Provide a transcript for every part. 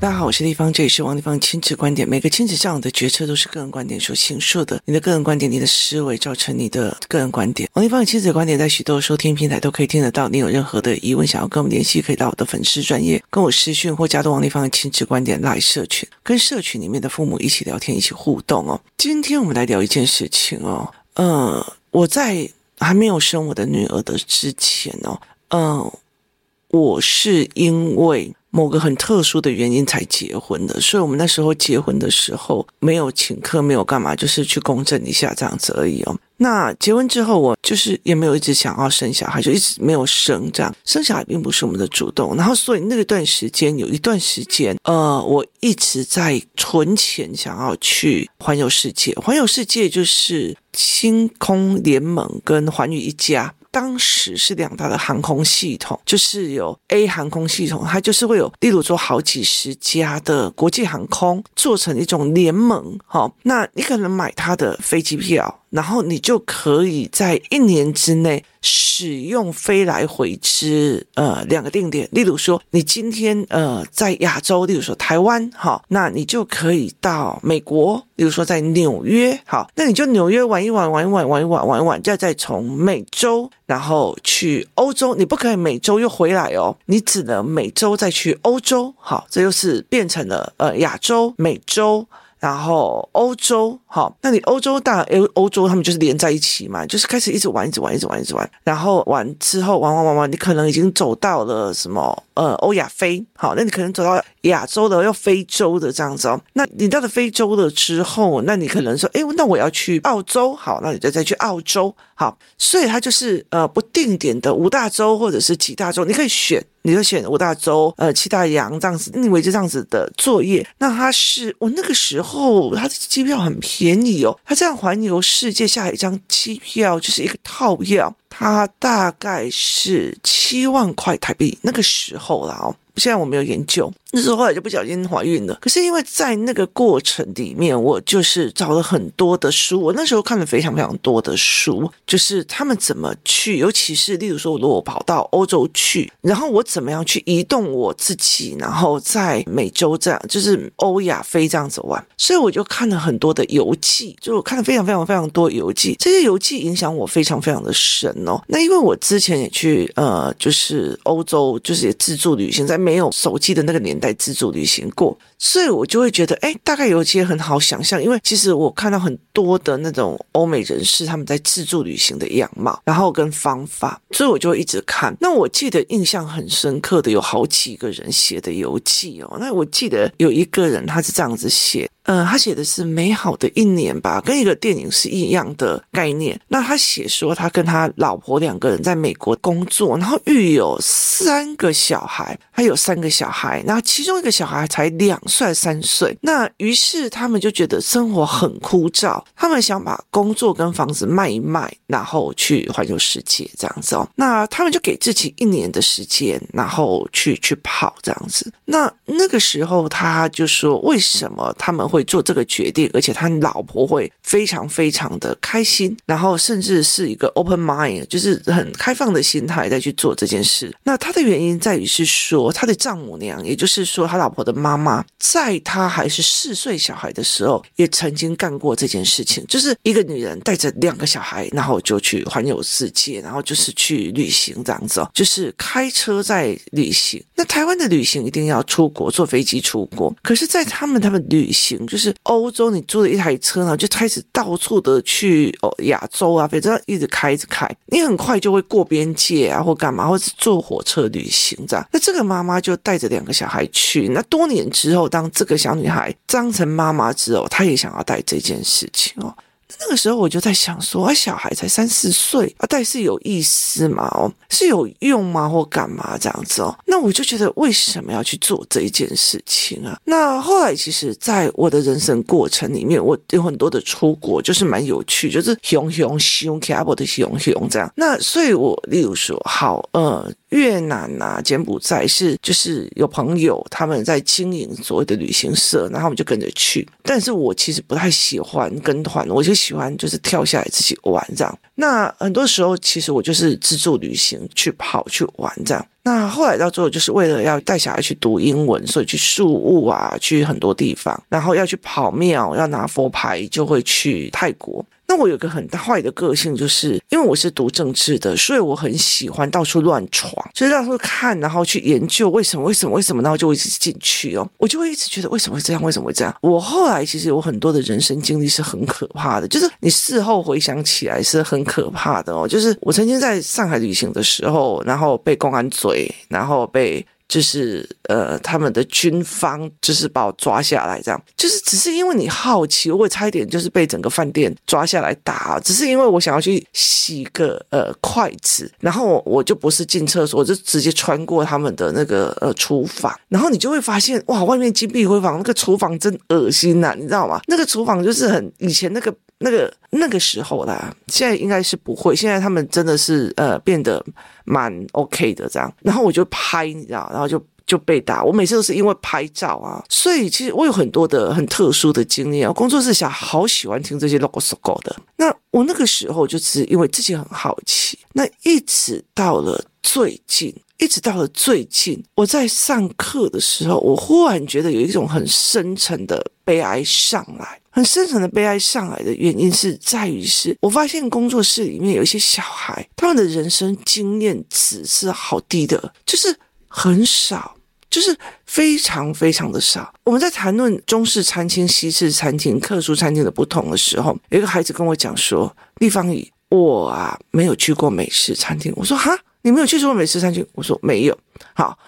大家好，我是丽芳，这里是王丽芳亲子观点。每个亲子这样的决策都是个人观点所形塑的。你的个人观点，你的思维造成你的个人观点。王丽芳的亲子观点在许多收听平台都可以听得到。你有任何的疑问，想要跟我们联系，可以到我的粉丝专业跟我私讯，或加入王丽芳的亲子观点来社群，跟社群里面的父母一起聊天，一起互动哦。今天我们来聊一件事情哦，呃，我在还没有生我的女儿的之前哦，嗯、我是因为。某个很特殊的原因才结婚的，所以我们那时候结婚的时候没有请客，没有干嘛，就是去公证一下这样子而已哦。那结婚之后，我就是也没有一直想要生小孩，就一直没有生这样。生小孩并不是我们的主动，然后所以那段时间有一段时间，呃，我一直在存钱，想要去环游世界。环游世界就是星空联盟跟环宇一家。当时是两大的航空系统，就是有 A 航空系统，它就是会有，例如说好几十家的国际航空做成一种联盟，哦，那你可能买它的飞机票。然后你就可以在一年之内使用飞来回之呃两个定点，例如说你今天呃在亚洲，例如说台湾，好，那你就可以到美国，例如说在纽约，好，那你就纽约玩一玩，玩一玩，玩一玩，玩一玩，再再从美洲然后去欧洲，你不可以美洲又回来哦，你只能美洲再去欧洲，好，这就是变成了呃亚洲、美洲。然后欧洲，好，那你欧洲大欧欧洲他们就是连在一起嘛，就是开始一直玩，一直玩，一直玩，一直玩。然后玩之后玩玩玩玩，你可能已经走到了什么呃欧亚非，好，那你可能走到亚洲的，又非洲的这样子哦。那你到了非洲了之后，那你可能说，哎，那我要去澳洲，好，那你就再去澳洲，好。所以它就是呃不定点的五大洲或者是几大洲，你可以选。你就选五大洲，呃，七大洋这样子，你以为就这样子的作业？那它是我那个时候，它的机票很便宜哦，它这样环游世界下一张机票就是一个套票，它大概是七万块台币，那个时候了哦。现在我没有研究，那时候后来就不小心怀孕了。可是因为在那个过程里面，我就是找了很多的书。我那时候看了非常非常多的书，就是他们怎么去，尤其是例如说，如果我跑到欧洲去，然后我怎么样去移动我自己，然后在美洲这样，就是欧亚非这样子玩。所以我就看了很多的游记，就我看了非常非常非常多游记。这些游记影响我非常非常的深哦。那因为我之前也去呃，就是欧洲，就是也自助旅行在。没有手机的那个年代，自助旅行过，所以我就会觉得，哎，大概有些很好想象，因为其实我看到很多的那种欧美人士他们在自助旅行的样貌，然后跟方法，所以我就一直看。那我记得印象很深刻的有好几个人写的游记哦，那我记得有一个人他是这样子写。呃，他写的是美好的一年吧，跟一个电影是一样的概念。那他写说，他跟他老婆两个人在美国工作，然后育有三个小孩，他有三个小孩，那其中一个小孩才两岁三岁。那于是他们就觉得生活很枯燥，他们想把工作跟房子卖一卖，然后去环游世界这样子哦。那他们就给自己一年的时间，然后去去跑这样子。那那个时候他就说，为什么他们会会做这个决定，而且他老婆会非常非常的开心，然后甚至是一个 open mind，就是很开放的心态再去做这件事。那他的原因在于是说，他的丈母娘，也就是说他老婆的妈妈，在他还是四岁小孩的时候，也曾经干过这件事情，就是一个女人带着两个小孩，然后就去环游世界，然后就是去旅行这样子哦，就是开车在旅行。那台湾的旅行一定要出国坐飞机出国，可是，在他们他们旅行。就是欧洲，你租了一台车呢，就开始到处的去哦，亚洲啊，反正一直开，一直开，你很快就会过边界啊，或干嘛，或是坐火车旅行这样。那这个妈妈就带着两个小孩去。那多年之后，当这个小女孩当成妈妈之后，她也想要带这件事情哦。那个时候我就在想说，啊，小孩才三四岁啊，带是有意思吗？哦，是有用吗？或干嘛这样子哦？那我就觉得为什么要去做这一件事情啊？那后来其实，在我的人生过程里面，我有很多的出国，就是蛮有趣，就是熊熊熊卡布的熊熊这样。那所以，我例如说，好，呃。越南啊，柬埔寨是就是有朋友他们在经营所谓的旅行社，然后我们就跟着去。但是我其实不太喜欢跟团，我就喜欢就是跳下来自己玩这样。那很多时候其实我就是自助旅行去跑去玩这样。那后来到最后，就是为了要带小孩去读英文，所以去宿务啊，去很多地方，然后要去跑庙，要拿佛牌，就会去泰国。那我有个很坏的个性，就是因为我是读政治的，所以我很喜欢到处乱闯，就是到处看，然后去研究为什么为什么为什么，然后就一直进去哦，我就会一直觉得为什么会这样，为什么会这样。我后来其实有很多的人生经历是很可怕的，就是你事后回想起来是很可怕的哦。就是我曾经在上海旅行的时候，然后被公安追，然后被。就是呃，他们的军方就是把我抓下来，这样就是只是因为你好奇，我差一点就是被整个饭店抓下来打，只是因为我想要去洗个呃筷子，然后我就不是进厕所，我就直接穿过他们的那个呃厨房，然后你就会发现哇，外面金碧辉煌，那个厨房真恶心呐、你知道吗？那个厨房就是很以前那个。那个那个时候啦，现在应该是不会。现在他们真的是呃变得蛮 OK 的这样。然后我就拍，你知道，然后就就被打。我每次都是因为拍照啊，所以其实我有很多的很特殊的经验啊。工作室小好喜欢听这些 logo logo 的。那我那个时候就是因为自己很好奇。那一直到了最近。一直到了最近，我在上课的时候，我忽然觉得有一种很深沉的悲哀上来。很深层的悲哀上来的原因是在于是，我发现工作室里面有一些小孩，他们的人生经验值是好低的，就是很少，就是非常非常的少。我们在谈论中式餐厅、西式餐厅、特殊餐厅的不同的时候，有一个孩子跟我讲说：“立方体，我啊没有去过美式餐厅。”我说：“哈。”你没有去过美式餐厅？我说没有。好，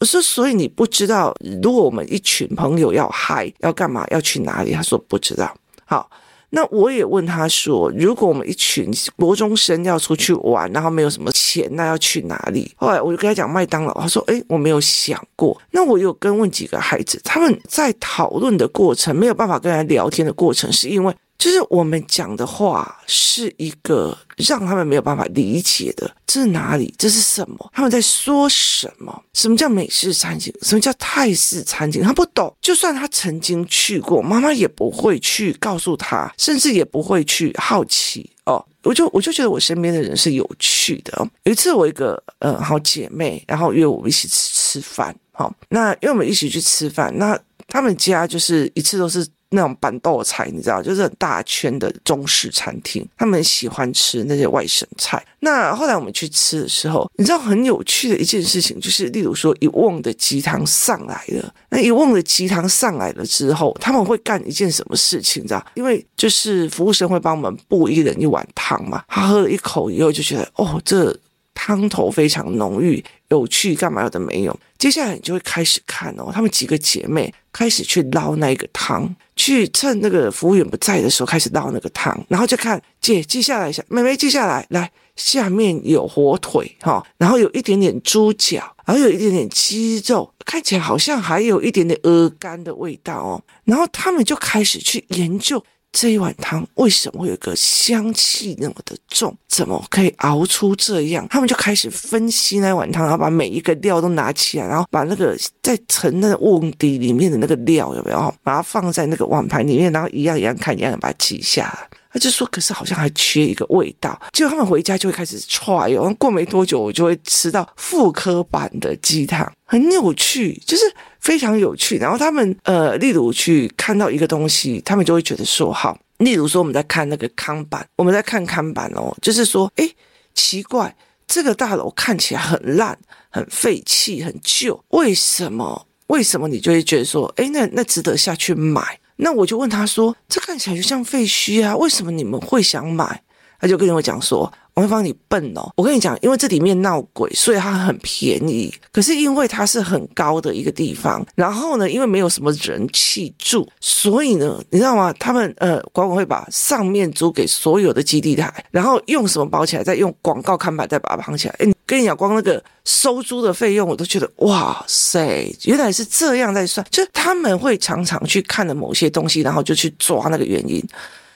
我说所以你不知道，如果我们一群朋友要嗨，要干嘛，要去哪里？他说不知道。好，那我也问他说，如果我们一群国中生要出去玩，然后没有什么钱，那要去哪里？后来我就跟他讲麦当劳，他说诶，我没有想过。那我有跟问几个孩子，他们在讨论的过程没有办法跟人聊天的过程，是因为。就是我们讲的话是一个让他们没有办法理解的，这是哪里？这是什么？他们在说什么？什么叫美式餐厅？什么叫泰式餐厅？他不懂。就算他曾经去过，妈妈也不会去告诉他，甚至也不会去好奇哦。我就我就觉得我身边的人是有趣的。有一次我一个呃好姐妹，然后约我们一起吃吃饭，好、哦，那约我们一起去吃饭，那他们家就是一次都是。那种板豆菜，你知道，就是很大圈的中式餐厅，他们喜欢吃那些外省菜。那后来我们去吃的时候，你知道很有趣的一件事情，就是例如说一瓮的鸡汤上来了，那一瓮的鸡汤上来了之后，他们会干一件什么事情，你知道？因为就是服务生会帮我们布一人一碗汤嘛，他喝了一口以后就觉得，哦，这汤头非常浓郁。有趣干嘛有的没有，接下来你就会开始看哦，他们几个姐妹开始去捞那个汤，去趁那个服务员不在的时候开始捞那个汤，然后就看姐记下来一下，妹妹记下来，来下面有火腿哈，然后有一点点猪脚，然后有一点点鸡肉，看起来好像还有一点点鹅肝的味道哦，然后他们就开始去研究。这一碗汤为什么会有个香气那么的重？怎么可以熬出这样？他们就开始分析那碗汤，然后把每一个料都拿起来，然后把那个在盛那个瓮底里面的那个料有没有？把它放在那个碗盘里面，然后一样一样看，一样把它记下来。他就说：“可是好像还缺一个味道。”结果他们回家就会开始踹哟。过没多久，我就会吃到复刻版的鸡汤，很有趣，就是非常有趣。然后他们呃，例如去看到一个东西，他们就会觉得说好。例如说我们在看那个看板，我们在看看板哦，就是说，诶，奇怪，这个大楼看起来很烂、很废弃、很旧，为什么？为什么你就会觉得说，诶，那那值得下去买？那我就问他说：“这看起来就像废墟啊，为什么你们会想买？”他就跟我讲说。王芳，你笨哦！我跟你讲，因为这里面闹鬼，所以它很便宜。可是因为它是很高的一个地方，然后呢，因为没有什么人气住，所以呢，你知道吗？他们呃，管委会把上面租给所有的基地台，然后用什么包起来？再用广告看板再把它绑起来。诶，跟你讲，光那个收租的费用，我都觉得哇塞，原来是这样在算。就他们会常常去看的某些东西，然后就去抓那个原因，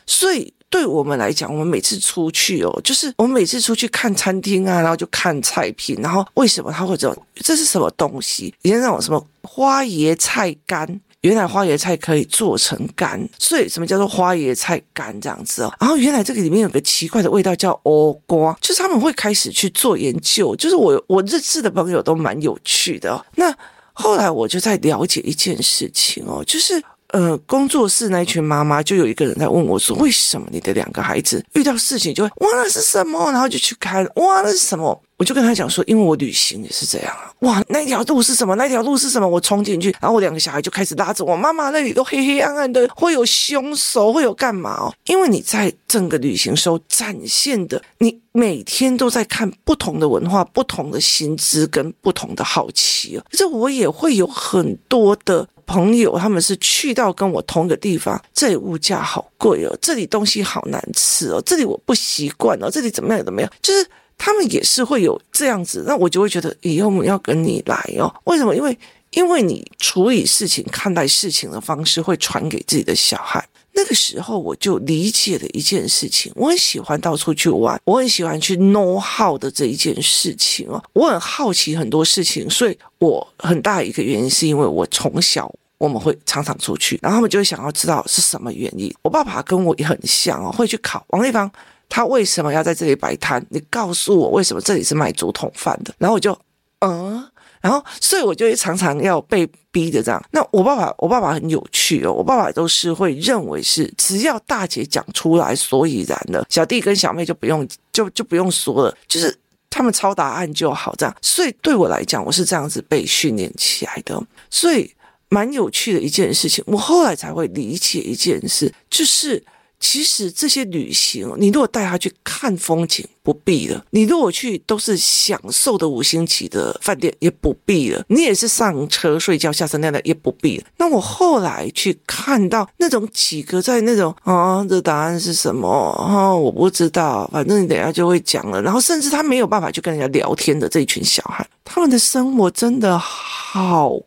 所以。对我们来讲，我们每次出去哦，就是我们每次出去看餐厅啊，然后就看菜品，然后为什么他会这种？这是什么东西？以前那种什么花椰菜干。原来花椰菜可以做成干，所以什么叫做花椰菜干这样子哦？然后原来这个里面有个奇怪的味道叫欧瓜，就是他们会开始去做研究，就是我我认识的朋友都蛮有趣的哦。那后来我就在了解一件事情哦，就是。呃，工作室那一群妈妈就有一个人在问我说：“为什么你的两个孩子遇到事情就会哇，那是什么？然后就去看哇，那是什么？”我就跟他讲说：“因为我旅行也是这样啊，哇，那条路是什么？那条路是什么？我冲进去，然后我两个小孩就开始拉着我妈妈，那里都黑黑暗暗的，会有凶手，会有干嘛哦？因为你在整个旅行时候展现的，你每天都在看不同的文化、不同的薪资跟不同的好奇哦。这我也会有很多的。”朋友，他们是去到跟我同一个地方，这里物价好贵哦，这里东西好难吃哦，这里我不习惯哦，这里怎么样怎么样，就是他们也是会有这样子，那我就会觉得以后我们要跟你来哦，为什么？因为因为你处理事情、看待事情的方式会传给自己的小孩。那个时候我就理解了一件事情，我很喜欢到处去玩，我很喜欢去 know how 的这一件事情哦，我很好奇很多事情，所以我很大一个原因是因为我从小我们会常常出去，然后他们就会想要知道是什么原因。我爸爸跟我也很像哦，会去考王立芳，他为什么要在这里摆摊？你告诉我为什么这里是卖竹筒饭的？然后我就嗯。然后，所以我就常常要被逼的这样。那我爸爸，我爸爸很有趣哦。我爸爸都是会认为是，只要大姐讲出来，所以然的，小弟跟小妹就不用，就就不用说了，就是他们抄答案就好这样。所以对我来讲，我是这样子被训练起来的。所以蛮有趣的一件事情，我后来才会理解一件事，就是。其实这些旅行，你如果带他去看风景，不必了；你如果去都是享受的五星级的饭店，也不必了。你也是上车睡觉、下车那样的，也不必了。那我后来去看到那种几个在那种啊，这答案是什么？啊，我不知道，反正你等下就会讲了。然后甚至他没有办法去跟人家聊天的这一群小孩，他们的生活真的好。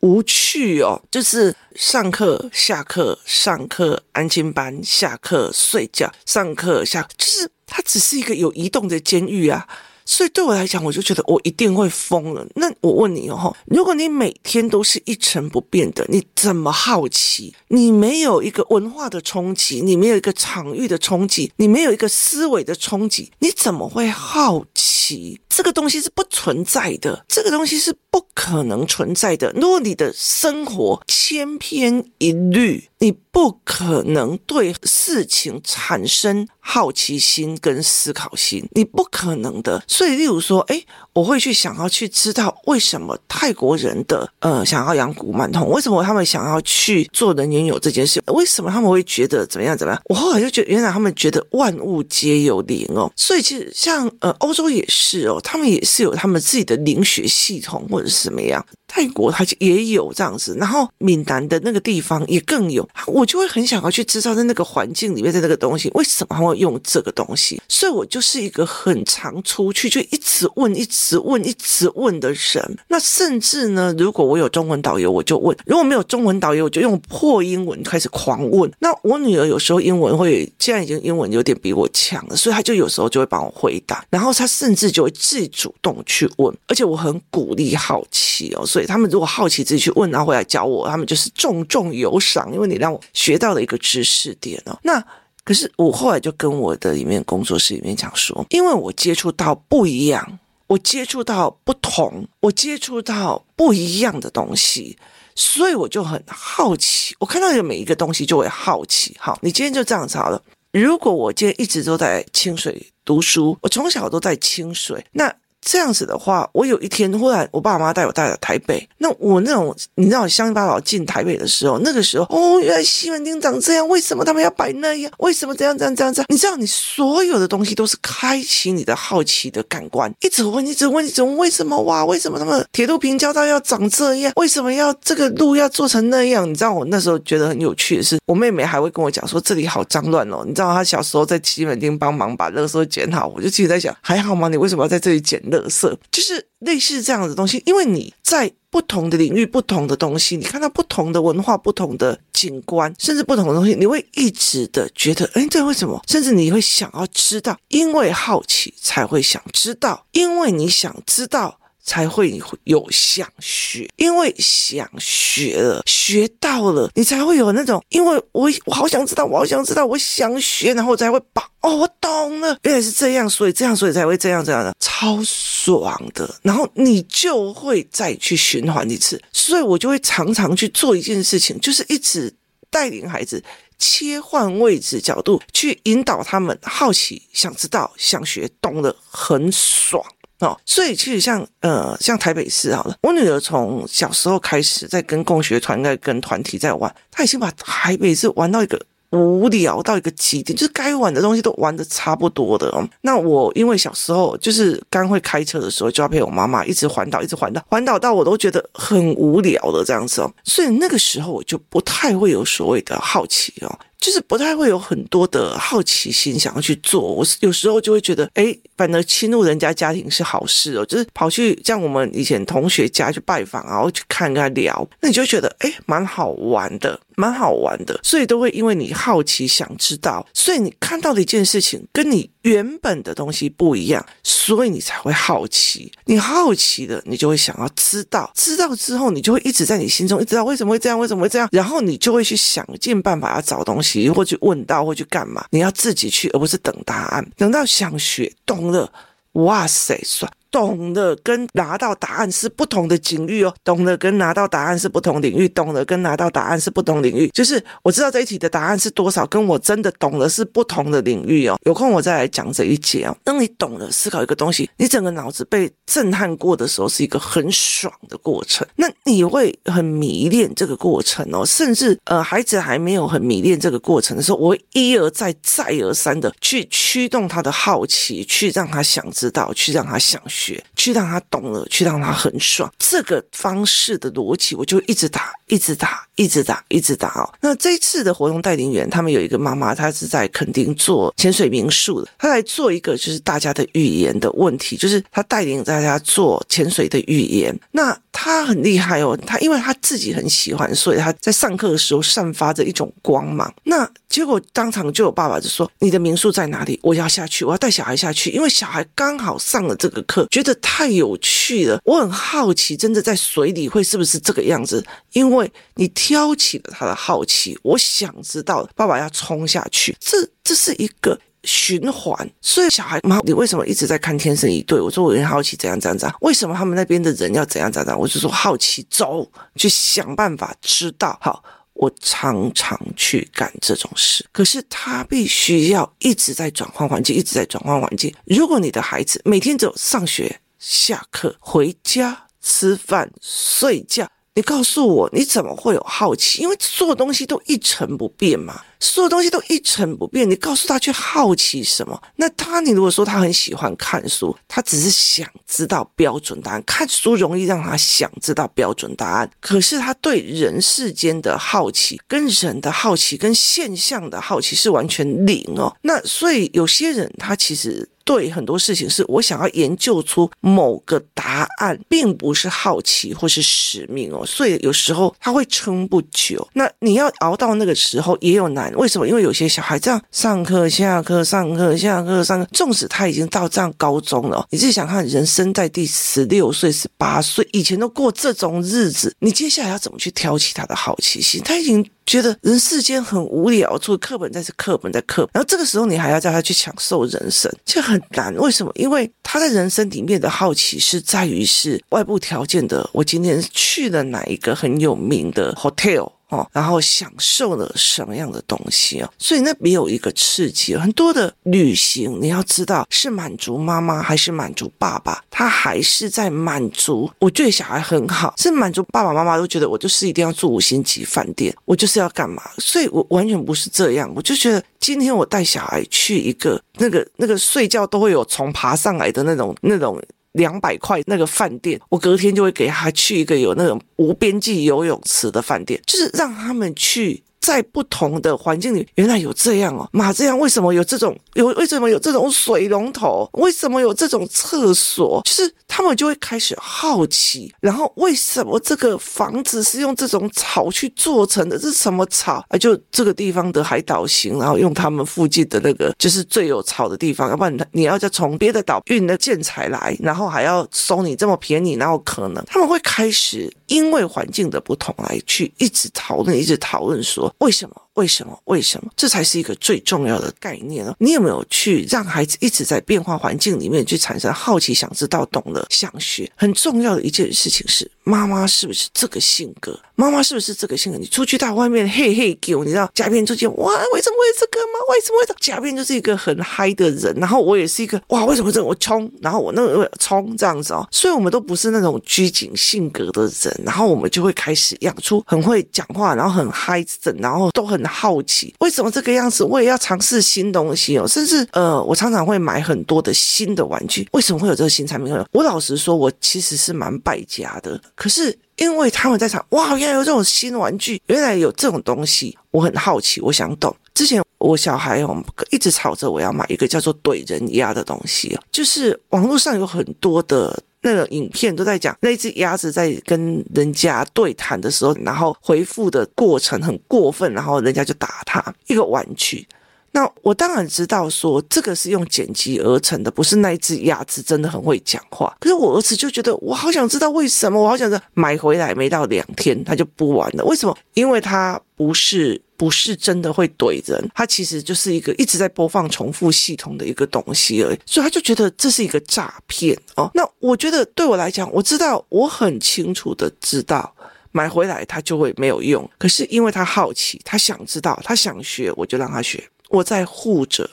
无趣哦，就是上课、下课、上课、安亲班、下课、睡觉、上课、下，就是它只是一个有移动的监狱啊。所以对我来讲，我就觉得我一定会疯了。那我问你哦，如果你每天都是一成不变的，你怎么好奇？你没有一个文化的冲击，你没有一个场域的冲击，你没有一个思维的冲击，你怎么会好奇？这个东西是不存在的，这个东西是不可能存在的。如果你的生活千篇一律，你不可能对事情产生好奇心跟思考心，你不可能的。所以，例如说，诶，我会去想要去知道为什么泰国人的呃想要养古曼童，为什么他们想要去做人拥有这件事，为什么他们会觉得怎么样怎么样？我后来就觉得，原来他们觉得万物皆有灵哦。所以，其实像呃欧洲也是哦，他们也是有他们自己的灵学系统或是什么样。泰国它也有这样子，然后闽南的那个地方也更有，我就会很想要去知道在那个环境里面的那个东西为什么他会用这个东西，所以我就是一个很常出去就一直问、一直问、一直问的人。那甚至呢，如果我有中文导游，我就问；如果没有中文导游，我就用破英文开始狂问。那我女儿有时候英文会，现在已经英文有点比我强了，所以她就有时候就会帮我回答，然后她甚至就会自己主动去问，而且我很鼓励她好奇哦，所以。他们如果好奇自己去问，然后回来教我，他们就是重重有赏，因为你让我学到了一个知识点哦。那可是我后来就跟我的里面工作室里面讲说，因为我接触到不一样，我接触到不同，我接触到不一样的东西，所以我就很好奇。我看到有每一个东西就会好奇。好，你今天就这样子好了。如果我今天一直都在清水读书，我从小都在清水，那。这样子的话，我有一天忽然，我爸妈带我带到台北，那我那种你知道，乡巴佬进台北的时候，那个时候哦，原来西门町长这样，为什么他们要摆那样？为什么这样这样这样这样？你知道，你所有的东西都是开启你的好奇的感官，一直问，一直问，一直问，为什么哇？为什么他们铁路平交道要长这样？为什么要这个路要做成那样？你知道，我那时候觉得很有趣的是，我妹妹还会跟我讲说这里好脏乱哦。你知道，她小时候在西门町帮忙把垃圾捡好，我就自己在想，还好吗？你为什么要在这里捡？乐色就是类似这样的东西，因为你在不同的领域、不同的东西，你看到不同的文化、不同的景观，甚至不同的东西，你会一直的觉得，哎，这为什么？甚至你会想要知道，因为好奇才会想知道，因为你想知道，才会有想学，因为想学了，学到了，你才会有那种，因为我我好想知道，我好想知道，我想学，然后我才会把哦，我懂了，原来是这样，所以这样，所以才会这样这样的，超爽的。然后你就会再去循环一次，所以我就会常常去做一件事情，就是一直带领孩子切换位置角度，去引导他们好奇、想知道、想学，懂了，很爽。哦，所以其实像呃像台北市好了，我女儿从小时候开始在跟共学团在跟团体在玩，她已经把台北市玩到一个无聊到一个极点，就是该玩的东西都玩得差不多的哦。那我因为小时候就是刚会开车的时候，就要陪我妈妈一直环岛，一直环岛，环岛到我都觉得很无聊的这样子哦。所以那个时候我就不太会有所谓的好奇哦。就是不太会有很多的好奇心想要去做，我有时候就会觉得，哎，反而侵入人家家庭是好事哦。就是跑去像我们以前同学家去拜访，然后去看跟他聊，那你就觉得，哎，蛮好玩的，蛮好玩的。所以都会因为你好奇想知道，所以你看到的一件事情跟你原本的东西不一样，所以你才会好奇。你好奇的，你就会想要知道，知道之后，你就会一直在你心中一直知道为什么会这样，为什么会这样，然后你就会去想尽办法要找东西。或去问到，或去干嘛？你要自己去，而不是等答案。等到想学懂了，哇塞，算。懂的跟拿到答案是不同的领域哦，懂的跟拿到答案是不同领域，懂的跟拿到答案是不同领域。就是我知道这一题的答案是多少，跟我真的懂的是不同的领域哦。有空我再来讲这一节哦。当你懂了思考一个东西，你整个脑子被震撼过的时候，是一个很爽的过程。那你会很迷恋这个过程哦，甚至呃，孩子还没有很迷恋这个过程的时候，我会一而再、再而三的去驱动他的好奇，去让他想知道，去让他想学。学去让他懂了，去让他很爽，这个方式的逻辑，我就一直打，一直打，一直打，一直打哦。那这一次的活动带领员，他们有一个妈妈，她是在垦丁做潜水民宿的，她来做一个就是大家的语言的问题，就是她带领大家做潜水的语言。那她很厉害哦，她因为她自己很喜欢，所以她在上课的时候散发着一种光芒。那结果当场就有爸爸就说：“你的民宿在哪里？我要下去，我要带小孩下去，因为小孩刚好上了这个课。”觉得太有趣了，我很好奇，真的在水里会是不是这个样子？因为你挑起了他的好奇，我想知道，爸爸要冲下去，这这是一个循环。所以小孩妈，你为什么一直在看《天生一对》？我说我很好奇，怎样怎样怎样？为什么他们那边的人要怎样怎样？我就说好奇，走，去想办法知道。好。我常常去干这种事，可是他必须要一直在转换环境，一直在转换环境。如果你的孩子每天走上学、下课、回家、吃饭、睡觉，你告诉我，你怎么会有好奇？因为所有东西都一成不变嘛。所有东西都一成不变，你告诉他去好奇什么？那他，你如果说他很喜欢看书，他只是想知道标准答案。看书容易让他想知道标准答案，可是他对人世间的好奇、跟人的好奇、跟现象的好奇是完全零哦。那所以有些人他其实对很多事情是我想要研究出某个答案，并不是好奇或是使命哦。所以有时候他会撑不久。那你要熬到那个时候也有难。为什么？因为有些小孩这样上课、下课、上课、下课、上课，纵使他已经到这样高中了，你自己想看，人生在第十六岁、十八岁以前都过这种日子，你接下来要怎么去挑起他的好奇心？他已经觉得人世间很无聊，除了课本再是课本再课本，然后这个时候你还要叫他去享受人生，这很难。为什么？因为他在人生里面的好奇是在于是外部条件的。我今天去了哪一个很有名的 hotel？哦，然后享受了什么样的东西啊？所以那没有一个刺激。很多的旅行，你要知道是满足妈妈还是满足爸爸？他还是在满足。我对小孩很好，是满足爸爸妈妈都觉得我就是一定要住五星级饭店，我就是要干嘛？所以我完全不是这样。我就觉得今天我带小孩去一个那个那个睡觉都会有虫爬上来的那种那种。两百块那个饭店，我隔天就会给他去一个有那种无边际游泳池的饭店，就是让他们去在不同的环境里，原来有这样哦，马这样为什么有这种有？为什么有这种水龙头？为什么有这种厕所？就是他们就会开始好奇，然后为什么这个房子是用这种草去做成的？这是什么草啊？就这个地方的海岛型，然后用他们附近的那个就是最有草的地方，要不然你要再从别的岛运的建材来，然后还要收你这么便宜，然后可能他们会开始因为环境的不同来去一直讨论，一直讨论说。为什么？为什么？为什么？这才是一个最重要的概念哦。你有没有去让孩子一直在变化环境里面去产生好奇、想知道、懂了、想学？很重要的一件事情是，妈妈是不是这个性格？妈妈是不是这个性格？你出去到外面嘿嘿叫，你知道，甲编出去哇，为什么会这个吗？为什么会这？甲编就是一个很嗨的人，然后我也是一个哇，为什么这个我冲，然后我那个冲这样子哦。所以我们都不是那种拘谨性格的人，然后我们就会开始养出很会讲话，然后很嗨的，然后都很。很好奇为什么这个样子，我也要尝试新东西哦。甚至呃，我常常会买很多的新的玩具。为什么会有这个新产品？我老实说，我其实是蛮败家的。可是因为他们在讲，哇，原来有这种新玩具，原来有这种东西，我很好奇，我想懂。之前我小孩哦，一直吵着我要买一个叫做怼人鸭的东西，就是网络上有很多的。那个影片都在讲那只鸭子在跟人家对谈的时候，然后回复的过程很过分，然后人家就打他一个玩具。那我当然知道说这个是用剪辑而成的，不是那一只鸭子真的很会讲话。可是我儿子就觉得我好想知道为什么，我好想知道买回来没到两天他就不玩了，为什么？因为他不是。不是真的会怼人，它其实就是一个一直在播放重复系统的一个东西而已，所以他就觉得这是一个诈骗哦。那我觉得对我来讲，我知道我很清楚的知道买回来他就会没有用，可是因为他好奇，他想知道，他想学，我就让他学，我在护着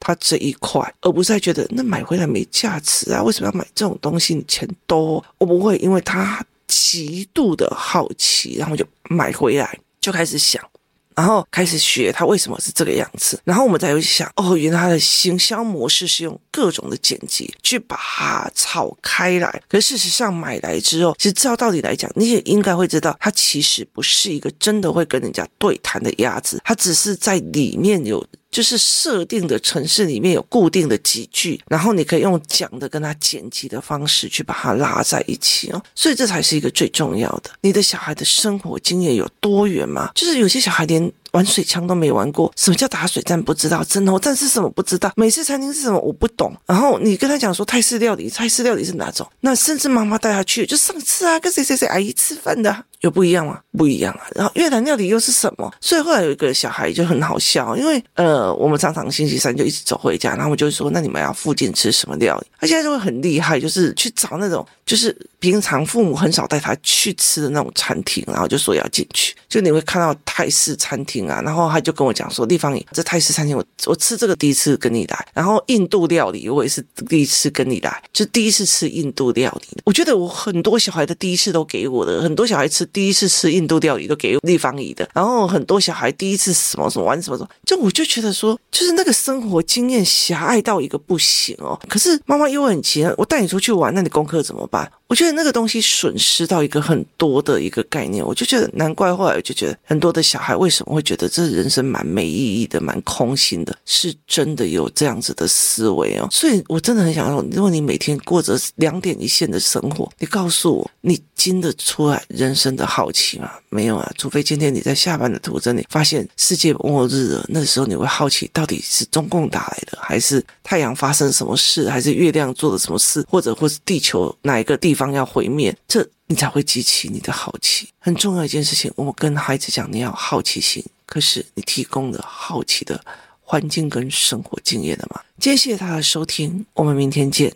他这一块，而不是在觉得那买回来没价值啊，为什么要买这种东西？你钱多，我不会，因为他极度的好奇，然后就买回来就开始想。然后开始学它为什么是这个样子，然后我们再会想，哦，原来它的行销模式是用各种的剪辑去把它炒开来。可事实上买来之后，其实照道理来讲，你也应该会知道，它其实不是一个真的会跟人家对谈的鸭子，它只是在里面有。就是设定的城市里面有固定的几句，然后你可以用讲的跟他剪辑的方式去把它拉在一起哦，所以这才是一个最重要的。你的小孩的生活经验有多远吗？就是有些小孩连玩水枪都没玩过，什么叫打水战不知道，蒸笼战是什么不知道，美式餐厅是什么我不懂。然后你跟他讲说泰式料理，泰式料理是哪种？那甚至妈妈带他去，就上次啊跟谁谁谁阿姨吃饭的。有不一样吗？不一样啊。然后越南料理又是什么？所以后来有一个小孩就很好笑，因为呃，我们常常星期三就一起走回家，然后我们就说，那你们要附近吃什么料理？他现在就会很厉害，就是去找那种就是平常父母很少带他去吃的那种餐厅，然后就说要进去。就你会看到泰式餐厅啊，然后他就跟我讲说，地方这泰式餐厅我我吃这个第一次跟你来，然后印度料理我也是第一次跟你来，就第一次吃印度料理。我觉得我很多小孩的第一次都给我的，很多小孩吃。第一次吃印度料理都给立方仪的，然后很多小孩第一次什么什么玩什么什么，就我就觉得说，就是那个生活经验狭隘到一个不行哦。可是妈妈又很急，我带你出去玩，那你功课怎么办？我觉得那个东西损失到一个很多的一个概念，我就觉得难怪。后来我就觉得很多的小孩为什么会觉得这人生蛮没意义的，蛮空心的，是真的有这样子的思维哦。所以我真的很想说，如果你每天过着两点一线的生活，你告诉我，你经得出来人生的好奇吗？没有啊，除非今天你在下班的途中，你发现世界末日了，那时候你会好奇，到底是中共打来的，还是太阳发生什么事，还是月亮做了什么事，或者或是地球哪一个地方？方要毁灭，这你才会激起你的好奇。很重要一件事情，我跟孩子讲，你要好奇心。可是你提供了好奇的环境跟生活经验了吗？谢谢大家的收听，我们明天见。